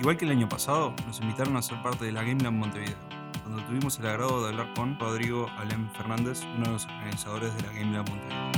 Igual que el año pasado, nos invitaron a ser parte de la Game Lab Montevideo, donde tuvimos el agrado de hablar con Rodrigo Alem Fernández, uno de los organizadores de la Game Lab Montevideo.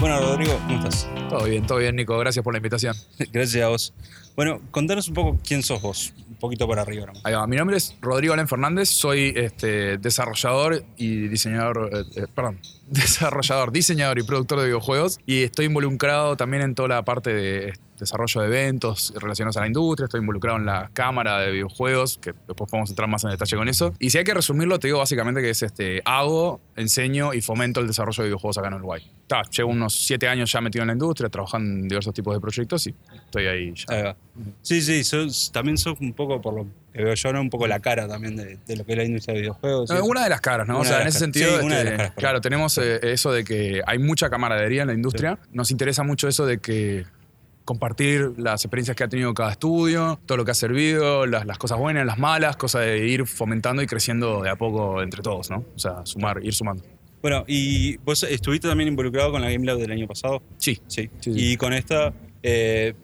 Bueno, Rodrigo, ¿cómo estás? Todo bien, todo bien, Nico. Gracias por la invitación. Gracias a vos. Bueno, contanos un poco quién sos vos, un poquito por arriba. ¿no? Ahí va. Mi nombre es Rodrigo Alén Fernández. Soy este, desarrollador y diseñador, eh, eh, perdón, desarrollador, diseñador y productor de videojuegos. Y estoy involucrado también en toda la parte de desarrollo de eventos relacionados a la industria. Estoy involucrado en la cámara de videojuegos, que después podemos entrar más en detalle con eso. Y si hay que resumirlo, te digo básicamente que es este, hago, enseño y fomento el desarrollo de videojuegos acá en Uruguay. Ta, llevo unos siete años ya metido en la industria, trabajando en diversos tipos de proyectos y estoy ahí ya. Ahí. Sí, sí, sos- también sos un poco, por lo que veo yo, ¿no? un poco la cara también de, de lo que es la industria de videojuegos. Una de las caras, ¿no? Una o sea, en ese sentido, Sí, una de las caras, perdón. claro, tenemos eh, eso de que hay mucha camaradería en la industria. Nos interesa mucho eso de que compartir las experiencias que ha tenido cada estudio, todo lo que ha servido, las, las cosas buenas, las malas, cosas de ir fomentando y creciendo de a poco entre todos, ¿no? O sea, sumar, ir sumando. Bueno, y vos estuviste también involucrado con la Game Lab del año pasado. Sí. Sí. Sí, sí. Y con esta, eh,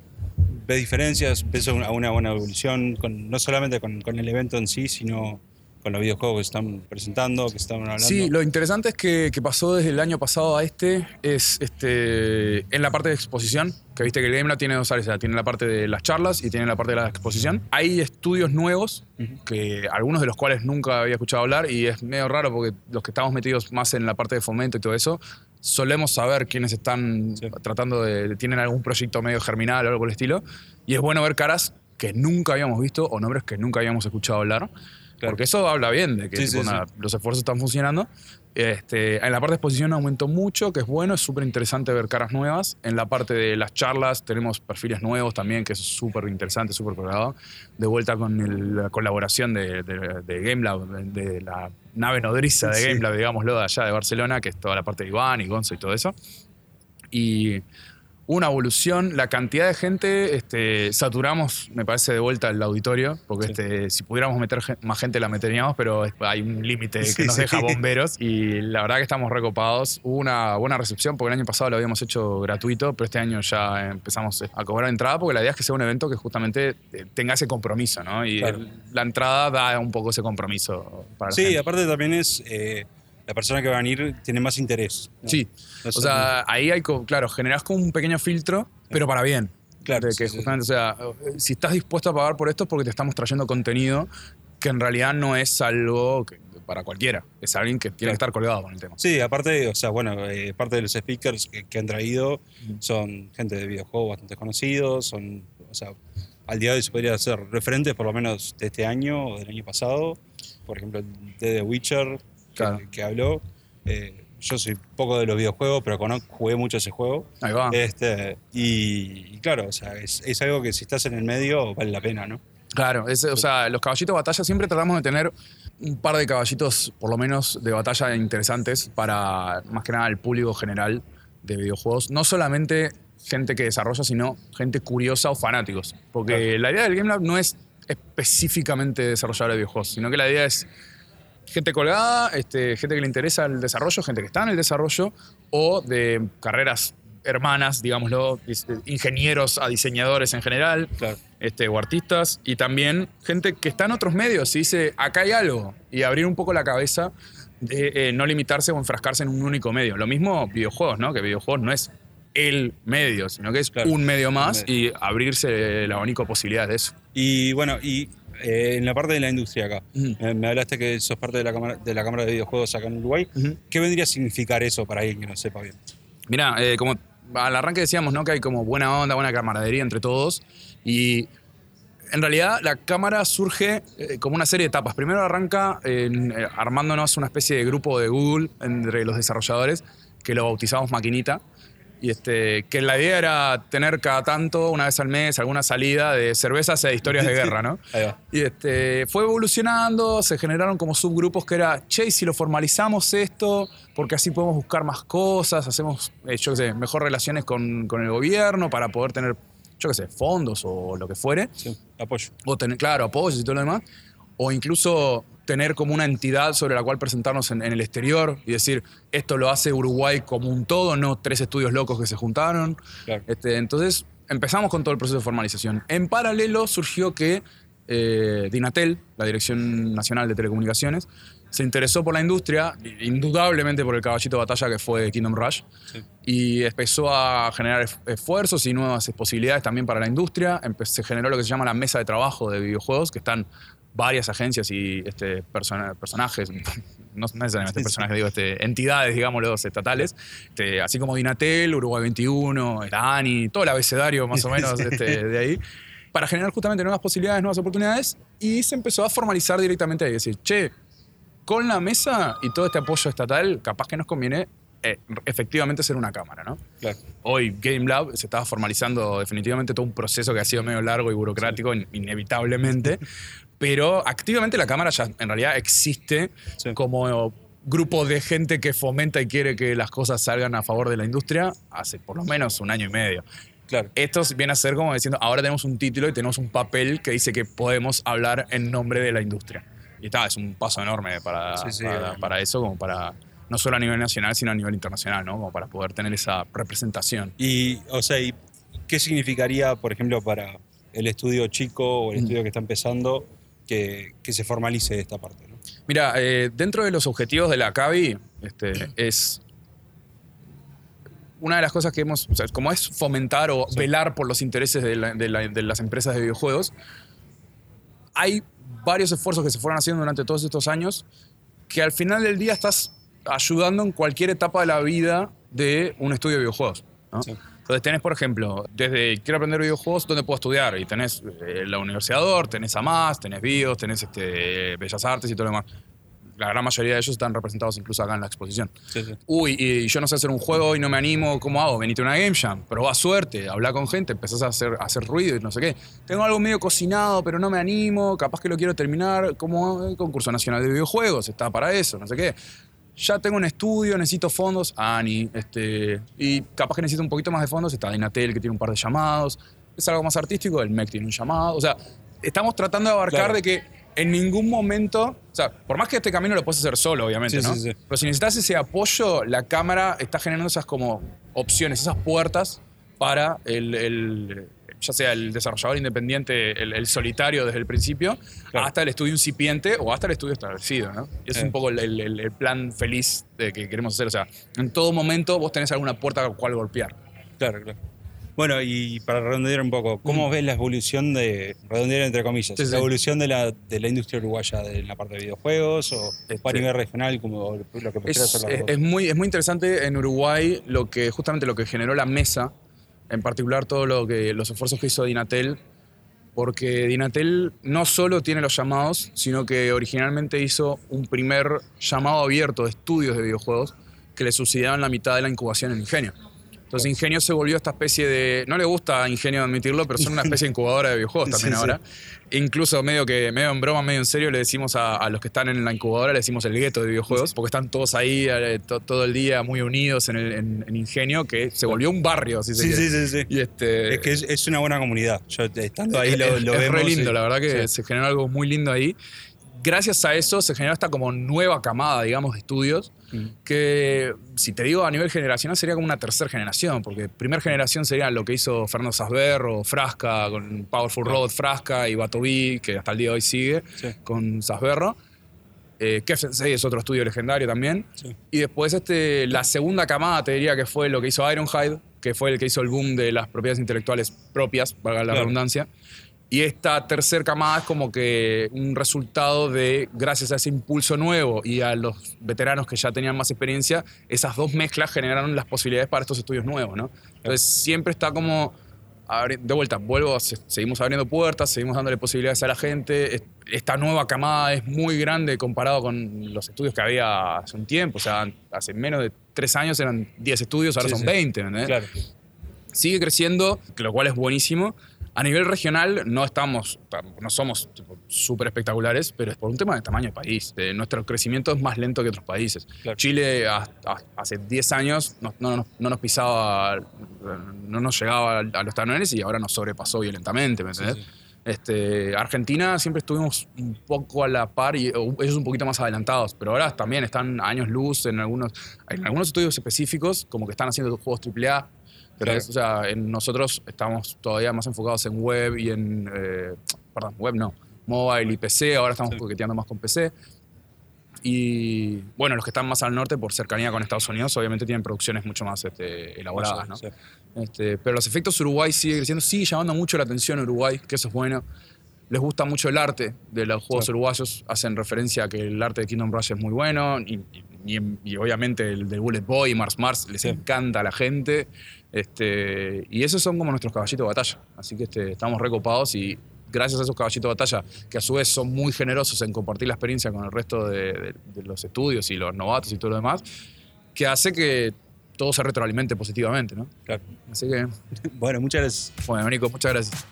¿ves diferencias? ¿Ves una, una buena evolución? Con, no solamente con, con el evento en sí, sino con los videojuegos que están presentando, que están hablando. Sí, lo interesante es que, que pasó desde el año pasado a este es este, en la parte de exposición, que viste que el Game Lab tiene dos áreas, tiene la parte de las charlas y tiene la parte de la exposición. Hay estudios nuevos, Ujú. que algunos de los cuales nunca había escuchado hablar y es medio raro porque los que estamos metidos más en la parte de fomento y todo eso, solemos saber quiénes están Sí. tratando de, tienen algún proyecto medio germinal o algo por el estilo. Y es bueno ver caras que nunca habíamos visto o nombres que nunca habíamos escuchado hablar. Claro. Porque eso habla bien de que Sí, tipo, sí, nada, sí. los esfuerzos están funcionando. Este, en la parte de exposición aumentó mucho, que es bueno, es súper interesante ver caras nuevas. En la parte de las charlas tenemos perfiles nuevos también, que es súper interesante, súper progrado. De vuelta con el- la colaboración de, de, de GameLab, de, de la nave nodriza de. GameLab, digámoslo, de allá de Barcelona, que es toda la parte de Iván y Gonzo y todo eso. Y una evolución, la cantidad de gente, este, saturamos, me parece, de vuelta el auditorio, porque Sí. este, si pudiéramos meter más gente la meteríamos, pero hay un límite que Sí, nos sí. deja bomberos y la verdad que estamos recopados. Hubo una buena recepción porque el año pasado lo habíamos hecho gratuito, pero este año ya empezamos a cobrar entrada porque la idea es que sea un evento que justamente eh, tenga ese compromiso, ¿no? Y Claro. la entrada da un poco ese compromiso para la Sí, gente. aparte también es. eh, la persona que va a venir tiene más interés. ¿no? Sí, o sea, ahí hay, claro, generás como un pequeño filtro, pero para bien. Claro, De sí, que sí, justamente, o sea, si estás dispuesto a pagar por esto es porque te estamos trayendo contenido que en realidad no es algo que- para cualquiera. Es alguien que tiene que estar colgado con el tema. Sí, aparte, o sea, bueno, eh, parte de los speakers que, que han traído son gente de videojuegos bastante conocidos, son, o sea, al día de hoy se podría ser referentes por lo menos de este año o del año pasado. Por ejemplo, de The Witcher, Claro. que habló. Eh, yo soy poco de los videojuegos, pero conozco, jugué mucho ese juego. Ahí va. Este, y, y claro, o sea, es, es algo que si estás en el medio vale la pena, ¿no? Claro, es- o sea, los caballitos de batalla siempre tratamos de tener un par de caballitos, por lo menos, de batalla interesantes para más que nada el público general de videojuegos. No solamente gente que desarrolla, sino gente curiosa o fanáticos. Porque Claro. la idea del Game Lab no es específicamente desarrollar de videojuegos, sino que la idea es gente colgada, este, gente que le interesa el desarrollo, gente que está en el desarrollo, o de carreras hermanas, digámoslo, ingenieros a diseñadores en general, Claro. este, o artistas, y también gente que está en otros medios y dice, acá hay algo, y abrir un poco la cabeza de eh, no limitarse o enfrascarse en un único medio. Lo mismo videojuegos, ¿no? Que videojuegos no es el medio, sino que es Claro, un medio más medio. y abrirse el abanico de posibilidades de eso. Y bueno, y eh, en la parte de la industria acá, eh, me hablaste que sos parte de la cámara de, la cámara de videojuegos acá en Uruguay. ¿Qué vendría a significar eso para alguien que no sepa bien? Mirá, eh, como al arranque decíamos, ¿no? Que hay como buena onda, buena camaradería entre todos. Y en realidad la cámara surge eh, como una serie de etapas. Primero arranca eh, armándonos una especie de grupo de Google entre los desarrolladores, que lo bautizamos Maquinita. Y este, que la idea era tener cada tanto, una vez al mes, alguna salida de cervezas e historias de guerra, ¿no? Ahí va. Y este, fue evolucionando, se generaron como subgrupos que era, che, si lo formalizamos esto, porque así podemos buscar más cosas, hacemos, eh, yo qué sé, mejor relaciones con, con el gobierno para poder tener, yo qué sé, fondos o lo que fuere, Sí, apoyo. o tener, claro, apoyos y todo lo demás, o incluso tener como una entidad sobre la cual presentarnos en, en, el exterior y decir, esto lo hace Uruguay como un todo, no tres estudios locos que se juntaron. Claro. Este, entonces empezamos con todo el proceso de formalización. En paralelo surgió que eh, Dinatel, la Dirección Nacional de Telecomunicaciones, se interesó por la industria, indudablemente por el caballito de batalla que fue Kingdom Rush, Sí. y empezó a generar esfuerzos y nuevas posibilidades también para la industria. Empe- se generó lo que se llama la mesa de trabajo de videojuegos, que están varias agencias y este, persona- personajes, no necesariamente Sí, sí. personajes, digo, este, entidades, digámoslo, estatales, este, así como Dinatel, Uruguay 21, está ANI, todo el abecedario más o menos este, de ahí, para generar justamente nuevas posibilidades, nuevas oportunidades, y se empezó a formalizar directamente ahí, decir, che, con la mesa y todo este apoyo estatal, capaz que nos conviene eh, efectivamente ser una cámara, ¿no? Claro. Hoy Game Lab se estaba formalizando definitivamente todo un proceso que ha sido medio largo y burocrático, in- inevitablemente, pero activamente la cámara ya en realidad existe Sí. como grupo de gente que fomenta y quiere que las cosas salgan a favor de la industria hace por lo menos un año y medio. Claro. Esto viene a ser como diciendo, ahora tenemos un título y tenemos un papel que dice que podemos hablar en nombre de la industria. Y está, es un paso enorme para, Sí, sí, para, para eso, como para, no solo a nivel nacional, sino a nivel internacional, ¿no? Como para poder tener esa representación. Y, o sea, ¿y ¿qué significaría, por ejemplo, para el estudio chico o el estudio que está empezando que, que se formalice esta parte? ¿no? Mira, eh, dentro de los objetivos de la CABI, este, es una de las cosas que hemos, o sea, como es fomentar o Sí. velar por los intereses de, la- de la- de las empresas de videojuegos, hay varios esfuerzos que se fueron haciendo durante todos estos años que al final del día estás ayudando en cualquier etapa de la vida de un estudio de videojuegos. ¿no? Sí. Entonces tenés, por ejemplo, desde quiero aprender videojuegos, ¿dónde puedo estudiar? Y tenés eh, la Universidad DOR, tenés AMAS, tenés BIOS, tenés este, Bellas Artes y todo lo demás. La gran mayoría de ellos están representados incluso acá en la exposición. Sí, sí. Uy, y yo no sé hacer un juego y no me animo, ¿cómo hago? Venite a una Game Jam, probá suerte, habla con gente, empezás a hacer, a hacer ruido y no sé qué. Tengo algo medio cocinado, pero no me animo, capaz que lo quiero terminar. como el concurso nacional de videojuegos? Está para eso, no sé qué. Ya tengo un estudio, necesito fondos, Ani, este, y capaz que necesito un poquito más de fondos, está Dinatel que tiene un par de llamados. Es algo más artístico, el MEC tiene un llamado. O sea, estamos tratando de abarcar Claro. de que en ningún momento, o sea, por más que este camino lo puedes hacer solo, obviamente, Sí, ¿no? sí, sí. Pero si necesitas ese apoyo, la cámara está generando esas como opciones, esas puertas para el, el- ya sea el desarrollador independiente, el, el solitario desde el principio, Claro. hasta el estudio incipiente o hasta el estudio establecido, ¿no? Y es Eh. un poco el, el- el- el plan feliz de que queremos hacer. O sea, en todo momento vos tenés alguna puerta a la cual golpear. Claro, claro. Bueno, y para redondear un poco, ¿cómo Mm. ves la evolución de, redondear entre comillas, Sí, sí. la evolución de la, de la industria uruguaya de- en la parte de videojuegos o, Este- a nivel regional, como lo que prefieras Es, hacer es- es muy, es muy interesante en Uruguay lo que, justamente lo que generó la mesa, en particular todo lo los esfuerzos que hizo Dinatel, porque Dinatel no solo tiene los llamados, sino que originalmente hizo un primer llamado abierto de estudios de videojuegos que le subsidiaban la mitad de la incubación en Ingenio. Entonces Ingenio se volvió esta especie de... No le gusta a Ingenio admitirlo, pero son una especie de incubadora de videojuegos también Sí, sí. ahora. Incluso medio que medio en broma, medio en serio, le decimos a, a los que están en la incubadora, le decimos el gueto de videojuegos, porque están todos ahí eh, to- todo el día muy unidos en, el, en- en Ingenio, que se volvió un barrio, se Sí, quiere. sí, sí, sí. Y este, Es que es, es una buena comunidad. Yo estando ahí lo, es- lo es vemos. re lindo, la verdad que se generó algo muy lindo ahí. Gracias a eso se generó esta como nueva camada, digamos, de estudios, Mm. que si te digo a nivel generacional sería como una tercera generación, porque primera generación sería lo que hizo Fernando Sasber o Frasca con Powerful. Road, Frasca y Batoví, que hasta el día de hoy sigue Sí. con Sasberro. Eh, es otro estudio legendario también. Sí. Y después este, la segunda camada te diría que fue lo que hizo Ironhide, que fue el que hizo el boom de las propiedades intelectuales propias, valga la Claro. redundancia. Y esta tercera camada es como que un resultado de, gracias a ese impulso nuevo y a los veteranos que ya tenían más experiencia, esas dos mezclas generaron las posibilidades para estos estudios nuevos, ¿no? Entonces siempre está como, de vuelta, vuelvo, se- seguimos abriendo puertas, seguimos dándole posibilidades a la gente. Es- Esta nueva camada es muy grande comparado con los estudios que había hace un tiempo. O sea, hace menos de tres años eran 10 estudios, ahora Sí, son sí. 20, ¿entendés? Claro. sigue creciendo, lo cual es buenísimo. A nivel regional no estamos, no somos súper espectaculares, pero es por un tema de tamaño de país. Eh, nuestro crecimiento es más lento que otros países. Claro. Chile a- a- hace 10 años no, no nos- no nos pisaba, no nos llegaba a los talones y ahora nos sobrepasó violentamente, ¿me Sí, sí. Este, Argentina siempre estuvimos un poco a la par y ellos un poquito más adelantados, pero ahora también están años luz en algunos, en algunos estudios específicos, como que están haciendo juegos AAA. Pero Claro. es- o sea, en nosotros estamos todavía más enfocados en web y en. eh, perdón, web no. Mobile y PC. Ahora estamos Sí. coqueteando más con PC. Y bueno, los que están más al norte, por cercanía con Estados Unidos, obviamente tienen producciones mucho más este, elaboradas, ¿no? Sí. Este, pero los efectos Uruguay sigue creciendo, sigue llamando mucho la atención Uruguay, que eso es bueno. Les gusta mucho el arte de los juegos Sí. uruguayos, hacen referencia a que el arte de Kingdom Rush es muy bueno, y, y- y- y obviamente el de Bullet Boy y Mars Mars les Sí. encanta a la gente. Este, y esos son como nuestros caballitos de batalla. Así que este, estamos recopados y gracias a esos caballitos de batalla, que a su vez son muy generosos en compartir la experiencia con el resto de, de- de los estudios y los novatos y todo lo demás, que hace que todo se retroalimente positivamente, ¿no? Claro. Así que, Bueno, muchas gracias. bueno, Nico, muchas gracias.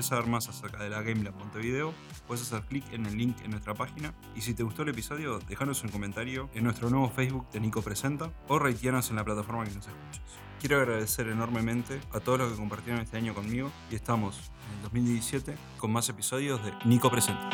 Querés saber más acerca de la GameLab Montevideo, puedes hacer clic en el link en nuestra página. Y si te gustó el episodio, déjanos un comentario en nuestro nuevo Facebook de Nico Presenta o rateanos en la plataforma que nos escuches. Quiero agradecer enormemente a todos los que compartieron este año conmigo y estamos en el 2017 con más episodios de Nico Presenta.